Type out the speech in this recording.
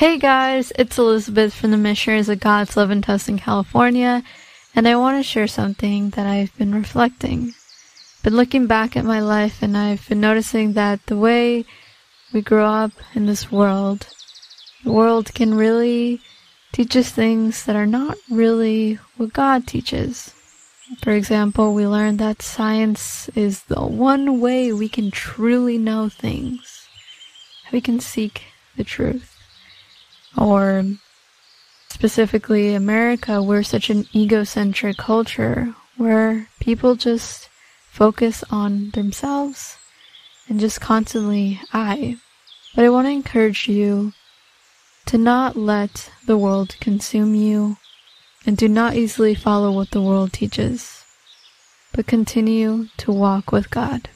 Hey guys, it's Elizabeth from the Missionaries of God's Love in Tustin, California, and I want to share something that I've been reflecting. Been looking back at my life and I've been noticing that the way we grow up in this world, the world can really teach us things that are not really what God teaches. For example, we learn that science is the one way we can truly know things. We can seek the truth. Or specifically America, we're such an egocentric culture where people just focus on themselves and just constantly I. But I want to encourage you to not let the world consume you and do not easily follow what the world teaches, but continue to walk with God.